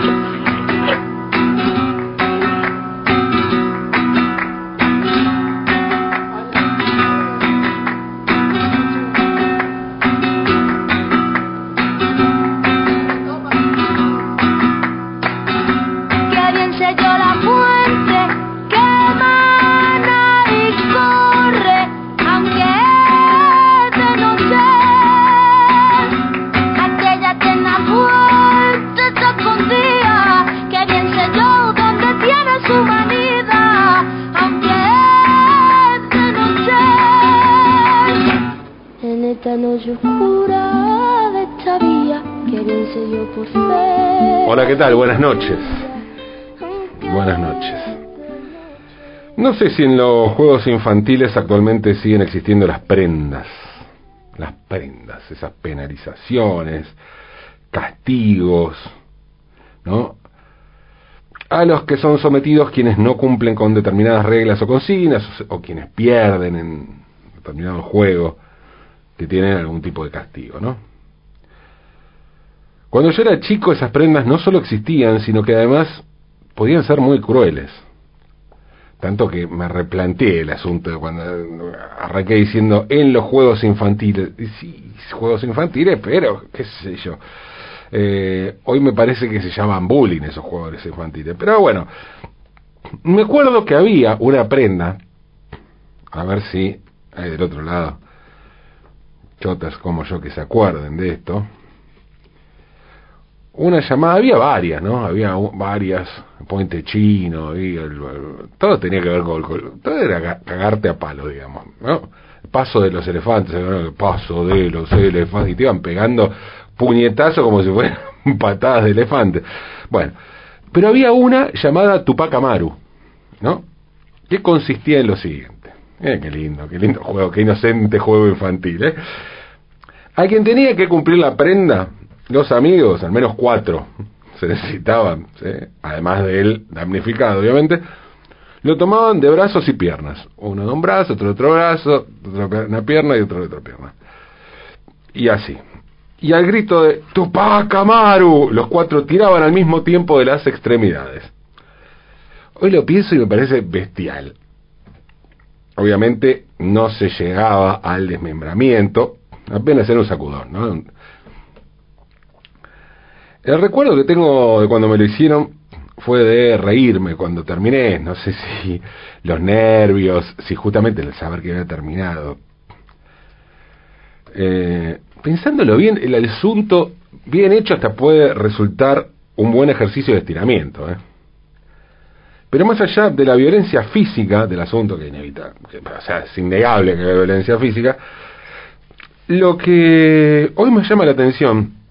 ¿qué tal? Noches. Buenas noches. No sé si en los juegos infantiles actualmente siguen existiendo las prendas. Las prendas, esas penalizaciones, castigos, ¿no? A los que son sometidos quienes no cumplen con determinadas reglas o consignas, o quienes pierden en determinado juego, que tienen algún tipo de castigo, ¿no? Cuando yo era chico esas prendas no solo existían, sino que además podían ser muy crueles. Tanto que me replanteé el asunto cuando arranqué diciendo en los juegos infantiles. Sí, juegos infantiles, pero qué sé yo. Eh, hoy me parece que se llaman bullying esos juegos infantiles. Pero bueno, me acuerdo que había una prenda, a ver si hay del otro lado, chotas como yo que se acuerden de esto una llamada, había varias, ¿no? Había varias, Puente Chino, y todo tenía que ver con, todo era cagarte a palo, digamos, ¿no? paso de los elefantes, el paso de los elefantes, y te iban pegando puñetazos como si fueran patadas de elefante. Bueno, pero había una llamada Tupac Amaru, ¿no? Que consistía en lo siguiente. Eh, qué lindo, qué lindo juego, qué inocente juego infantil, ¿eh? A quien tenía que cumplir la prenda los amigos, al menos cuatro, se necesitaban, además de él damnificado, obviamente, lo tomaban de brazos y piernas. Uno de un brazo, otro de otro brazo, otra una pierna y otro de otra pierna. Y así. Y al grito de Tupac Amaru, los cuatro tiraban al mismo tiempo de las extremidades. Hoy lo pienso y me parece bestial. Obviamente no se llegaba al desmembramiento, apenas era un sacudón, ¿no? El recuerdo que tengo de cuando me lo hicieron fue de reírme cuando terminé, no sé si los nervios, si justamente el saber que había terminado. Eh, pensándolo bien, el asunto bien hecho hasta puede resultar un buen ejercicio de estiramiento. ¿eh? Pero más allá de la violencia física del asunto, que inevita, o sea, es innegable que haya violencia física, lo que hoy me llama la atención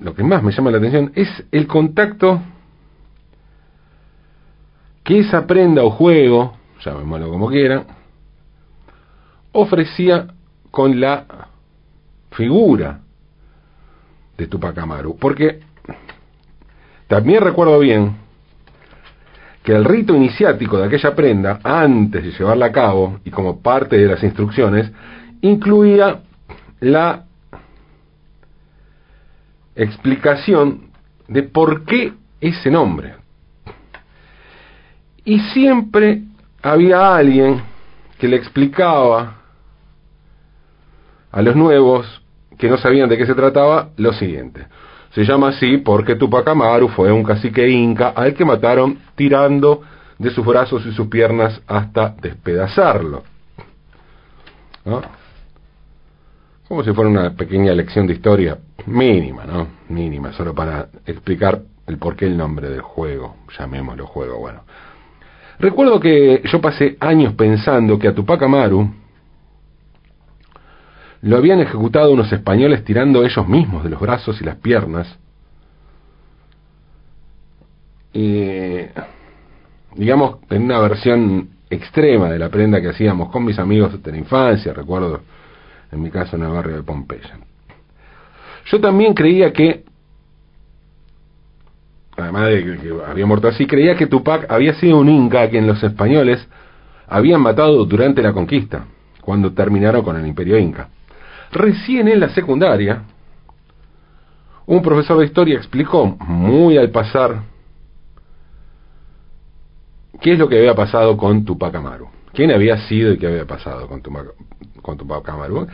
lo que más me llama la atención es el contacto que esa prenda o juego, llamémoslo como quieran, ofrecía con la figura de Tupac Amaru. Porque también recuerdo bien que el rito iniciático de aquella prenda, antes de llevarla a cabo y como parte de las instrucciones, incluía la explicación de por qué ese nombre. Y siempre había alguien que le explicaba a los nuevos que no sabían de qué se trataba lo siguiente. Se llama así porque Tupac Amaru fue un cacique inca al que mataron tirando de sus brazos y sus piernas hasta despedazarlo. ¿No? Como si fuera una pequeña lección de historia mínima, ¿no? Mínima, solo para explicar el porqué el nombre del juego, llamémoslo juego, bueno. Recuerdo que yo pasé años pensando que a Tupac Amaru lo habían ejecutado unos españoles tirando ellos mismos de los brazos y las piernas. Y, digamos, en una versión extrema de la prenda que hacíamos con mis amigos de la infancia, recuerdo en mi caso en el barrio de Pompeya. Yo también creía que, además de que había muerto así, creía que Tupac había sido un inca a quien los españoles habían matado durante la conquista, cuando terminaron con el imperio inca. Recién en la secundaria, un profesor de historia explicó muy al pasar qué es lo que había pasado con Tupac Amaru. ¿Quién había sido y qué había pasado con Tupac, con Amaru?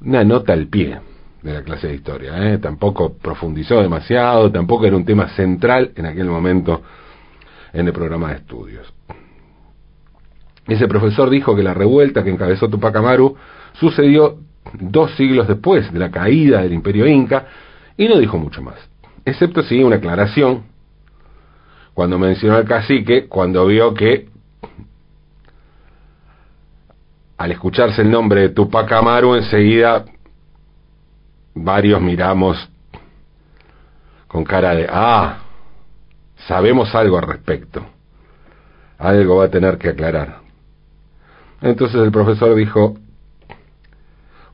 Una nota al pie de la clase de historia. ¿eh? Tampoco profundizó demasiado, tampoco era un tema central en aquel momento en el programa de estudios. Ese profesor dijo que la revuelta que encabezó Tupac Amaru sucedió dos siglos después de la caída del imperio inca y no dijo mucho más, excepto sí una aclaración cuando mencionó al cacique, cuando vio que al escucharse el nombre de Tupac Amaru enseguida varios miramos con cara de, ah, sabemos algo al respecto, algo va a tener que aclarar. Entonces el profesor dijo,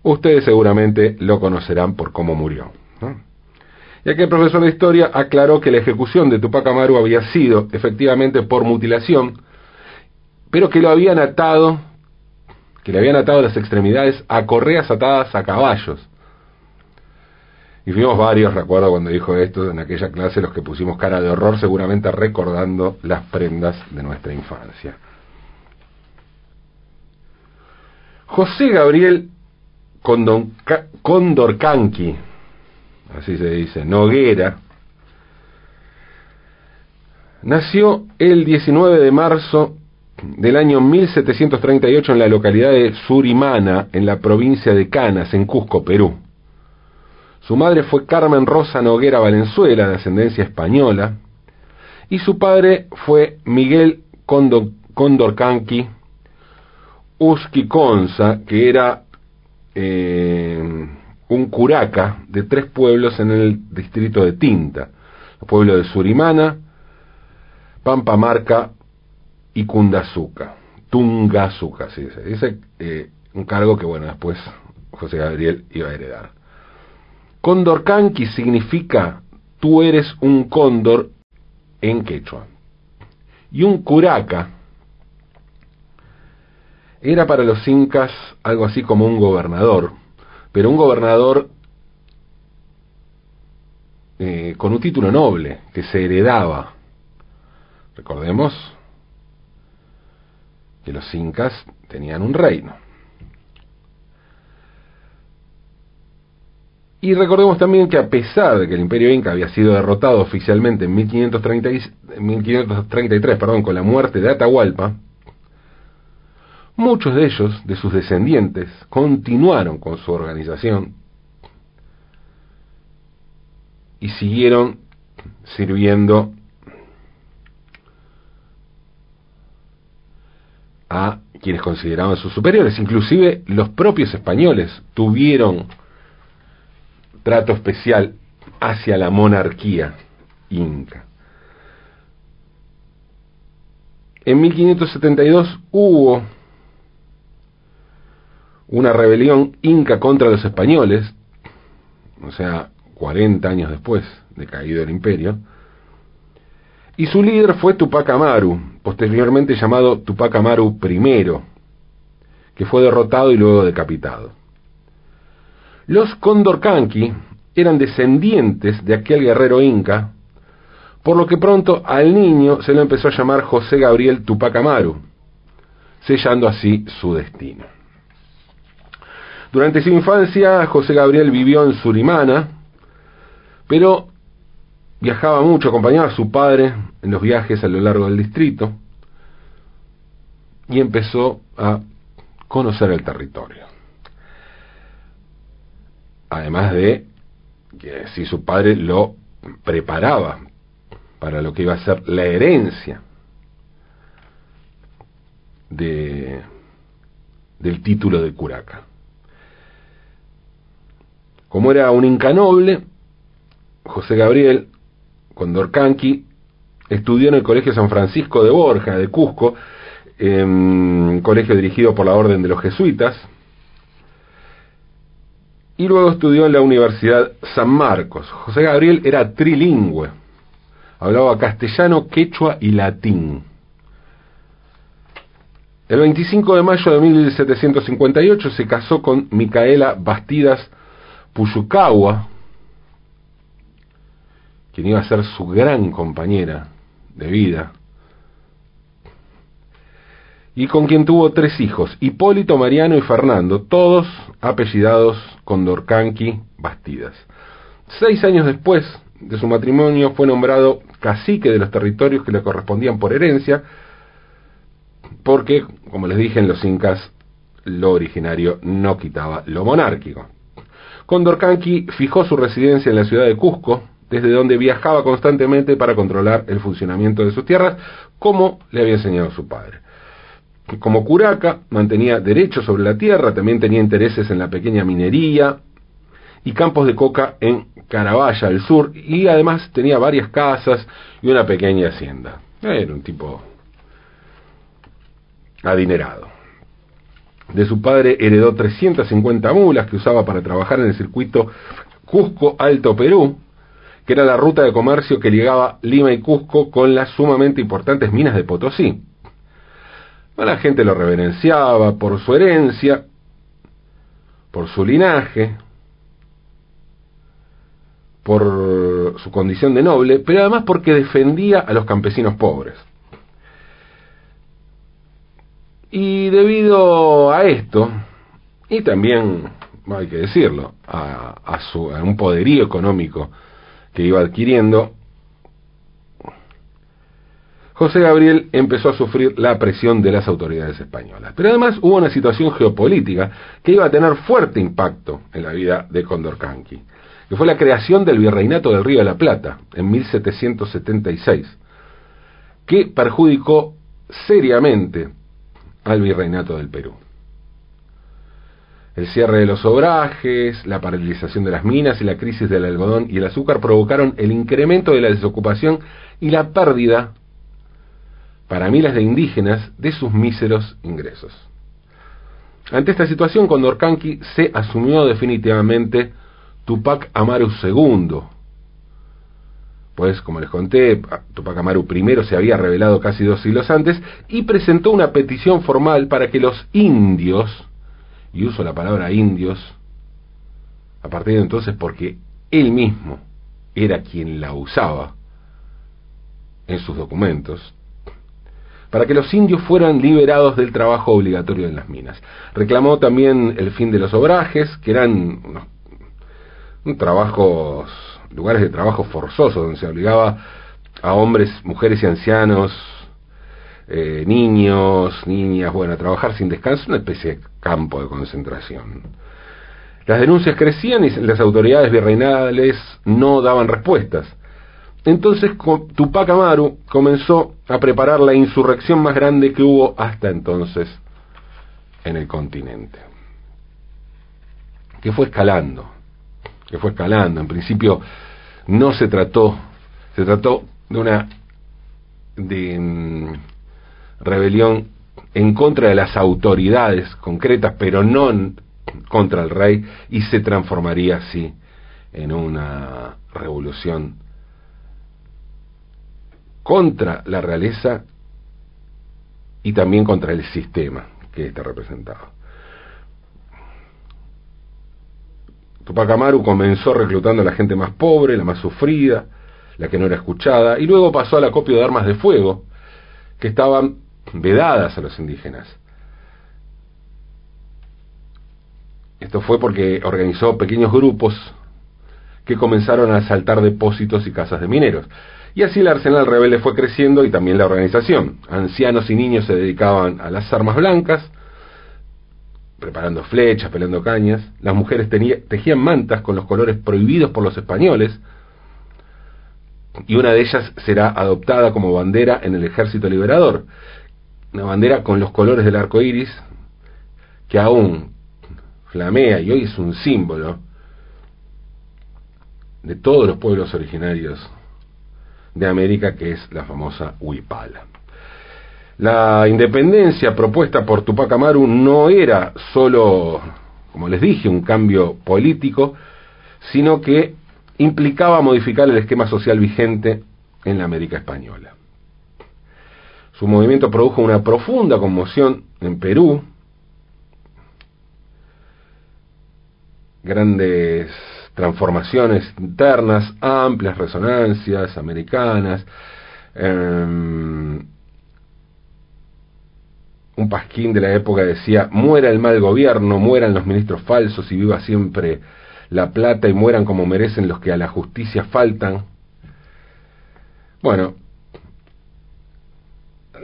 ustedes seguramente lo conocerán por cómo murió. Ya que el profesor de historia aclaró que la ejecución de Tupac Amaru había sido efectivamente por mutilación, pero que lo habían atado, que le habían atado las extremidades a correas atadas a caballos. Y fuimos varios, recuerdo cuando dijo esto, en aquella clase, los que pusimos cara de horror, seguramente recordando las prendas de nuestra infancia. José Gabriel Condorcanqui, así se dice, Noguera, nació el 19 de marzo del año 1738 en la localidad de Surimana, en la provincia de Canas, en Cusco, Perú. Su madre fue Carmen Rosa Noguera Valenzuela, de ascendencia española, y su padre fue Miguel Condorcanqui Usquiconza, que era eh, un curaca de tres pueblos en el distrito de Tinta, los pueblos de Surimana, Pampamarca y Cundazuca, Tungazuca, sí, se dice, eh, un cargo que bueno, después José Gabriel iba a heredar. Condorcanqui significa tú eres un cóndor en quechua. Y un curaca era para los incas algo así como un gobernador, pero un gobernador eh, con un título noble que se heredaba. Recordemos que los incas tenían un reino. Y recordemos también que a pesar de que el imperio inca había sido derrotado oficialmente en 1533 perdón, con la muerte de Atahualpa, Muchos de ellos, de sus descendientes, continuaron con su organización y siguieron sirviendo a quienes consideraban sus superiores. Inclusive los propios españoles tuvieron trato especial hacia la monarquía inca. En 1572 hubo una rebelión inca contra los españoles, o sea, 40 años después de caído el imperio, y su líder fue Tupac Amaru, posteriormente llamado Tupac Amaru I, que fue derrotado y luego decapitado. Los Condorcanqui eran descendientes de aquel guerrero inca, por lo que pronto al niño se lo empezó a llamar José Gabriel Tupac Amaru, sellando así su destino. Durante su infancia, José Gabriel vivió en Surimana, pero viajaba mucho, acompañaba a su padre en los viajes a lo largo del distrito y empezó a conocer el territorio. Además de que si su padre lo preparaba para lo que iba a ser la herencia de, del título de curaca. Como era un inca noble, José Gabriel Condorcanqui estudió en el Colegio San Francisco de Borja, de Cusco, un colegio dirigido por la Orden de los Jesuitas, y luego estudió en la Universidad San Marcos. José Gabriel era trilingüe, hablaba castellano, quechua y latín. El 25 de mayo de 1758 se casó con Micaela Bastidas Puyukawa, quien iba a ser su gran compañera de vida, y con quien tuvo tres hijos, Hipólito, Mariano y Fernando, todos apellidados Condorcanqui Bastidas. Seis años después de su matrimonio fue nombrado cacique de los territorios que le correspondían por herencia, porque, como les dije, en los incas lo originario no quitaba lo monárquico. Condorcanqui fijó su residencia en la ciudad de Cusco, desde donde viajaba constantemente para controlar el funcionamiento de sus tierras, como le había enseñado su padre. Como curaca, mantenía derechos sobre la tierra, también tenía intereses en la pequeña minería y campos de coca en Carabaya, al sur, y además tenía varias casas y una pequeña hacienda. Era un tipo adinerado. De su padre heredó 350 mulas que usaba para trabajar en el circuito Cusco Alto Perú, que era la ruta de comercio que ligaba Lima y Cusco con las sumamente importantes minas de Potosí. La gente lo reverenciaba por su herencia, por su linaje, por su condición de noble, pero además porque defendía a los campesinos pobres. Y debido a esto, y también, hay que decirlo, a, su, a un poderío económico que iba adquiriendo, José Gabriel empezó a sufrir la presión de las autoridades españolas. Pero además hubo una situación geopolítica que iba a tener fuerte impacto en la vida de Condorcanqui, que fue la creación del Virreinato del Río de la Plata en 1776, que perjudicó seriamente al Virreinato del Perú. El cierre de los obrajes, la paralización de las minas y la crisis del algodón y el azúcar provocaron el incremento de la desocupación y la pérdida para miles de indígenas de sus míseros ingresos. Ante esta situación, Condorcanqui se asumió definitivamente Tupac Amaru II, pues como les conté, Tupac Amaru I se había revelado casi dos siglos antes y presentó una petición formal para que los indios, y uso la palabra indios, a partir de entonces porque él mismo era quien la usaba en sus documentos, para que los indios fueran liberados del trabajo obligatorio en las minas. Reclamó también el fin de los obrajes, que eran unos, trabajos, lugares de trabajo forzosos, donde se obligaba a hombres, mujeres y ancianos, eh, niños, niñas, bueno, a trabajar sin descanso, una especie de campo de concentración. Las denuncias crecían y las autoridades virreinales no daban respuestas. Entonces Tupac Amaru comenzó a preparar la insurrección más grande que hubo hasta entonces en el continente. Que fue escalando, que fue escalando. En principio no se trató, se trató de una de, mm, rebelión en contra de las autoridades concretas, pero no contra el rey, y se transformaría así en una revolución contra la realeza y también contra el sistema que está representado. Tupac Amaru comenzó reclutando a la gente más pobre, la más sufrida, la que no era escuchada, y luego pasó al acopio de armas de fuego que estaban vedadas a los indígenas. Esto fue porque organizó pequeños grupos que comenzaron a asaltar depósitos y casas de mineros. Y así el arsenal rebelde fue creciendo y también la organización. Ancianos y niños se dedicaban a las armas blancas, preparando flechas, peleando cañas. Las mujeres tejían mantas con los colores prohibidos por los españoles. Y una de ellas será adoptada como bandera en el ejército liberador. Una bandera con los colores del arco iris, que aún flamea y hoy es un símbolo de todos los pueblos originarios de América, que es la famosa Huipala. La independencia propuesta por Tupac Amaru no era solo, como les dije, un cambio político, sino que implicaba modificar el esquema social vigente en la América española. Su movimiento produjo una profunda conmoción en Perú. Grandes transformaciones internas, amplias resonancias americanas, em, un pasquín de la época decía, muera el mal gobierno, mueran los ministros falsos y viva siempre la plata y mueran como merecen los que a la justicia faltan. Bueno,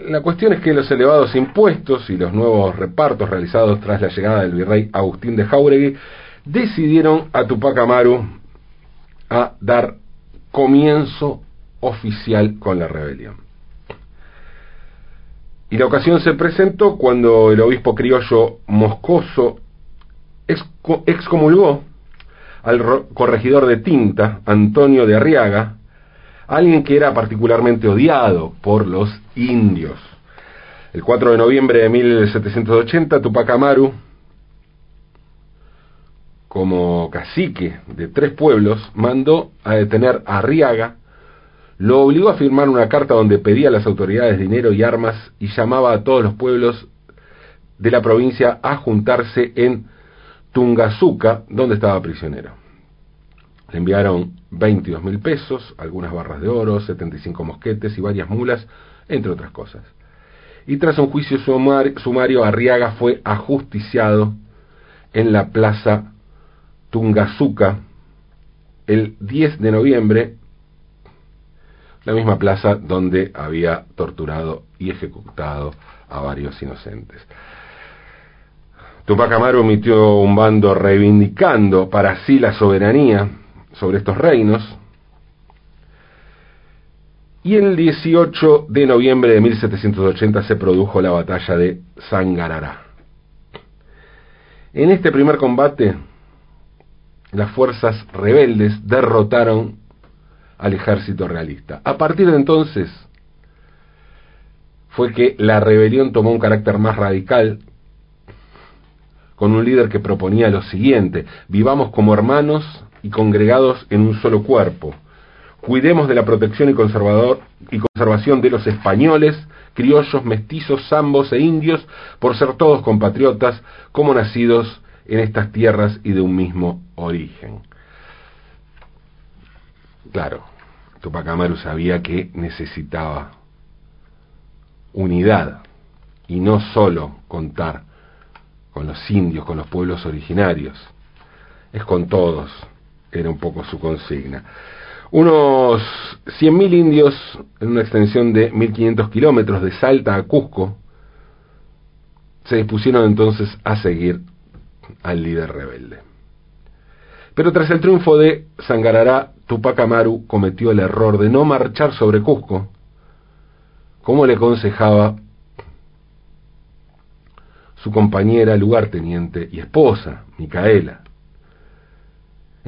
la cuestión es que los elevados impuestos y los nuevos repartos realizados tras la llegada del virrey Agustín de Jauregui decidieron a Tupac Amaru a dar comienzo oficial con la rebelión. Y la ocasión se presentó cuando el obispo criollo Moscoso excomulgó al corregidor de Tinta, Antonio de Arriaga, alguien que era particularmente odiado por los indios. El 4 de noviembre de 1780, Tupac Amaru, como cacique de tres pueblos, mandó a detener a Arriaga, lo obligó a firmar una carta donde pedía a las autoridades dinero y armas y llamaba a todos los pueblos de la provincia a juntarse en Tungazuca, donde estaba prisionero. Le enviaron 22 mil pesos, algunas barras de oro, 75 mosquetes y varias mulas, entre otras cosas. Y tras un juicio sumario, Arriaga fue ajusticiado en la plaza Tungazuca el 10 de noviembre, la misma plaza donde había torturado y ejecutado a varios inocentes. Tupac Amaru emitió un bando reivindicando para sí la soberanía sobre estos reinos. Y el 18 de noviembre de 1780 se produjo la batalla de Sangarará. En este primer combate, las fuerzas rebeldes derrotaron al ejército realista. A partir de entonces fue que la rebelión tomó un carácter más radical, con un líder que proponía lo siguiente, vivamos como hermanos y congregados en un solo cuerpo. Cuidemos de la protección y, conservador, y conservación de los españoles, criollos, mestizos, zambos e indios, por ser todos compatriotas, como nacidos en estas tierras y de un mismo origen. Claro, Tupac Amaru sabía que necesitaba unidad y no solo contar con los indios, con los pueblos originarios, es con todos, era un poco su consigna. Unos 100.000 indios en una extensión de 1.500 kilómetros de Salta a Cusco se dispusieron entonces a seguir al líder rebelde. Pero tras el triunfo de Sangarará, Tupac Amaru cometió el error de no marchar sobre Cusco, como le aconsejaba su compañera lugarteniente y esposa, Micaela.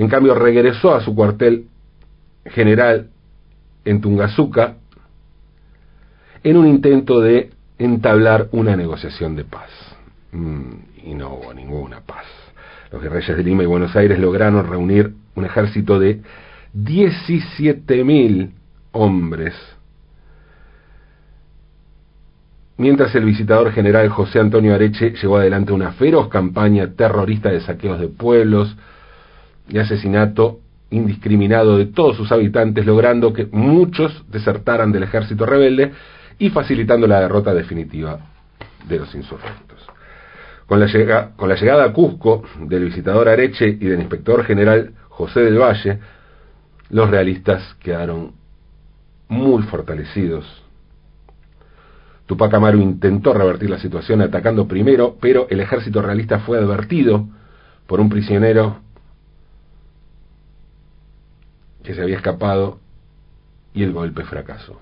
En cambio, regresó a su cuartel general en Tungazuca en un intento de entablar una negociación de paz. Mm, y no hubo ninguna paz. Los guerrillas de Lima y Buenos Aires lograron reunir un ejército de 17.000 hombres, mientras el visitador general José Antonio Areche llevó adelante una feroz campaña terrorista de saqueos de pueblos, y asesinato indiscriminado de todos sus habitantes, logrando que muchos desertaran del ejército rebelde y facilitando la derrota definitiva de los insurrectos. Con la, con la llegada a Cusco del visitador Areche y del inspector general José del Valle, los realistas quedaron muy fortalecidos. Tupac Amaru intentó revertir la situación atacando primero, pero el ejército realista fue advertido por un prisionero que se había escapado y el golpe fracasó.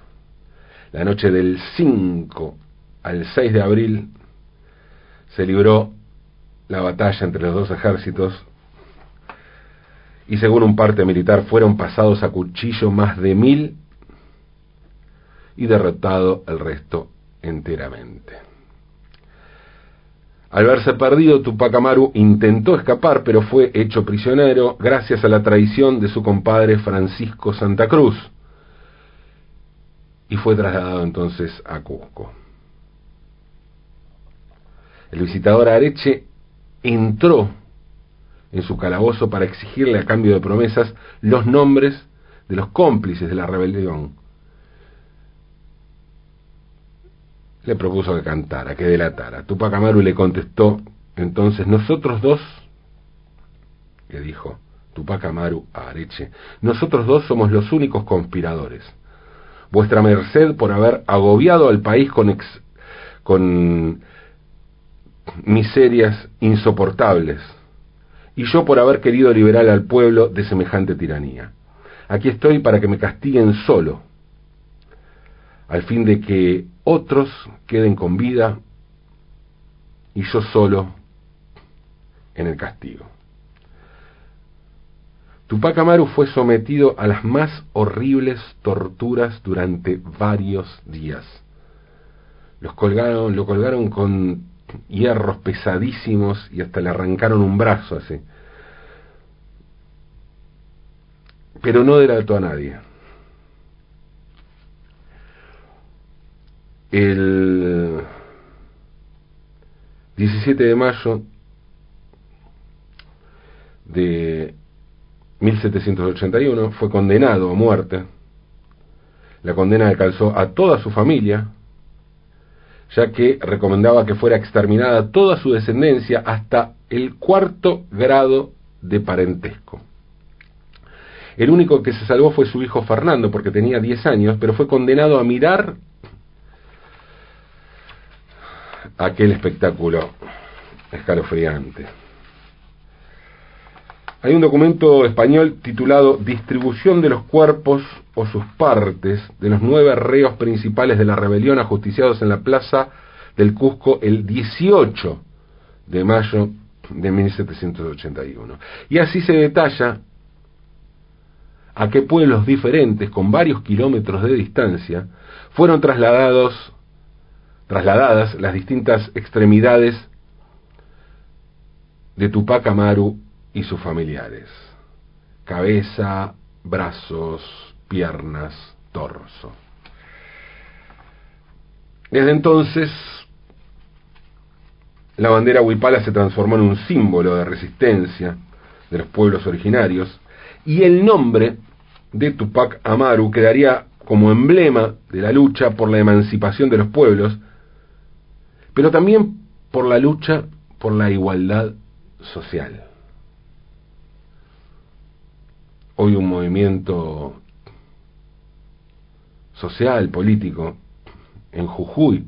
La noche del 5 al 6 de abril se libró la batalla entre los dos ejércitos y según un parte militar fueron pasados a cuchillo más de mil y derrotado el resto enteramente. Al verse perdido, Tupac Amaru intentó escapar, pero fue hecho prisionero gracias a la traición de su compadre Francisco Santa Cruz y fue trasladado entonces a Cusco. El visitador Areche entró en su calabozo para exigirle a cambio de promesas los nombres de los cómplices de la rebelión. Le propuso que cantara, que delatara. Tupac Amaru le contestó, entonces, nosotros dos, le dijo Tupac Amaru a Areche, nosotros dos somos los únicos conspiradores. Vuestra merced por haber agobiado al país con, ex, con miserias insoportables, y yo por haber querido liberar al pueblo de semejante tiranía. Aquí estoy para que me castiguen solo, al fin de que otros queden con vida y yo solo en el castigo. Tupac Amaru fue sometido a las más horribles torturas durante varios días. Los colgaron, lo colgaron con hierros pesadísimos y hasta le arrancaron un brazo así. Pero no delató a nadie. El 17 de mayo de 1781 fue condenado a muerte. La condena calzó a toda su familia, ya que recomendaba que fuera exterminada toda su descendencia hasta el cuarto grado de parentesco. El único que se salvó fue su hijo Fernando, porque tenía 10 años, pero fue condenado a mirar aquel espectáculo escalofriante. Hay un documento español titulado Distribución de los cuerpos o sus partes de los nueve reos principales de la rebelión ajusticiados en la plaza del Cusco el 18 de mayo de 1781. Y así se detalla a qué pueblos diferentes, con varios kilómetros de distancia, fueron trasladados, trasladadas las distintas extremidades de Tupac Amaru y sus familiares. Cabeza, brazos, piernas, torso. Desde entonces, la bandera huipala se transformó en un símbolo de resistencia de los pueblos originarios y el nombre de Tupac Amaru quedaría como emblema de la lucha por la emancipación de los pueblos, pero también por la lucha por la igualdad social. Hoy un movimiento social, político, en Jujuy,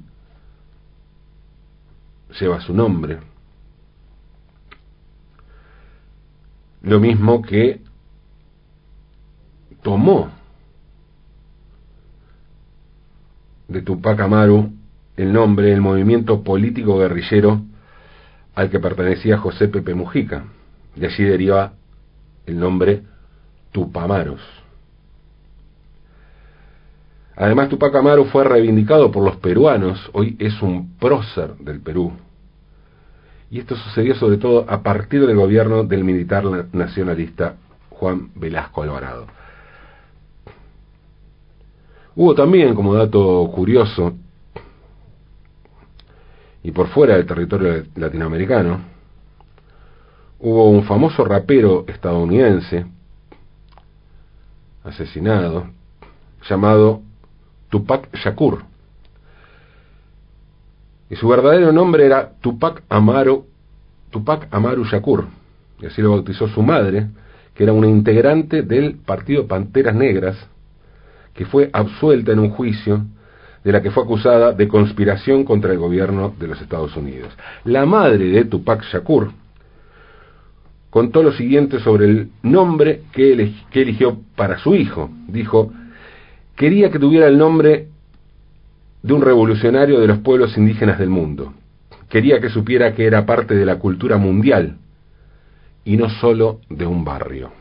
lleva su nombre. Lo mismo que tomó de Tupac Amaru el nombre del movimiento político guerrillero al que pertenecía José Pepe Mujica. De allí deriva el nombre Tupamaros. Además, Tupac Amaru fue reivindicado por los peruanos, hoy es un prócer del Perú. Y esto sucedió sobre todo a partir del gobierno del militar nacionalista Juan Velasco Alvarado. Hubo también, como dato curioso, y por fuera del territorio latinoamericano, hubo un famoso rapero estadounidense asesinado llamado Tupac Shakur. Y su verdadero nombre era Tupac Amaru, Tupac Amaru Shakur, y así lo bautizó su madre, que era una integrante del Partido Panteras Negras, que fue absuelta en un juicio de la que fue acusada de conspiración contra el gobierno de los Estados Unidos. La madre de Tupac Shakur contó lo siguiente sobre el nombre que, eligió para su hijo. Dijo, quería que tuviera el nombre de un revolucionario de los pueblos indígenas del mundo. Quería que supiera que era parte de la cultura mundial y no sólo de un barrio.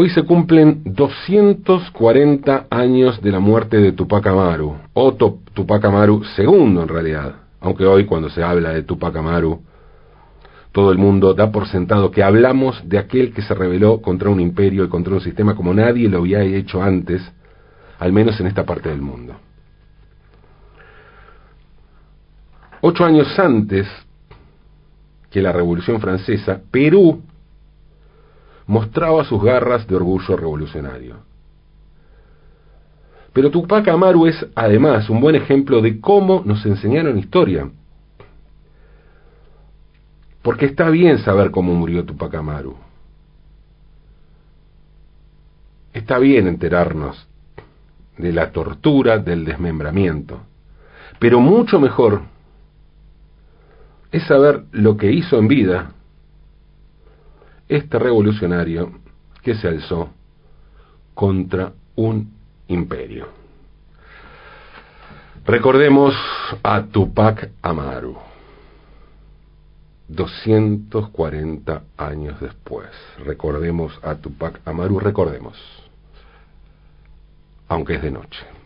Hoy se cumplen 240 años de la muerte de Tupac Amaru, o Tupac Amaru II en realidad, aunque hoy cuando se habla de Tupac Amaru, todo el mundo da por sentado que hablamos de aquel que se rebeló contra un imperio y contra un sistema como nadie lo había hecho antes, al menos en esta parte del mundo. Ocho años antes que la Revolución Francesa, Perú mostraba sus garras de orgullo revolucionario. Pero Tupac Amaru es además un buen ejemplo de cómo nos enseñaron historia. Porque está bien saber cómo murió Tupac Amaru. Está bien enterarnos de la tortura, del desmembramiento. Pero mucho mejor es saber lo que hizo en vida este revolucionario que se alzó contra un imperio. Recordemos a Tupac Amaru, 240 años después. Recordemos a Tupac Amaru, recordemos, aunque es de noche.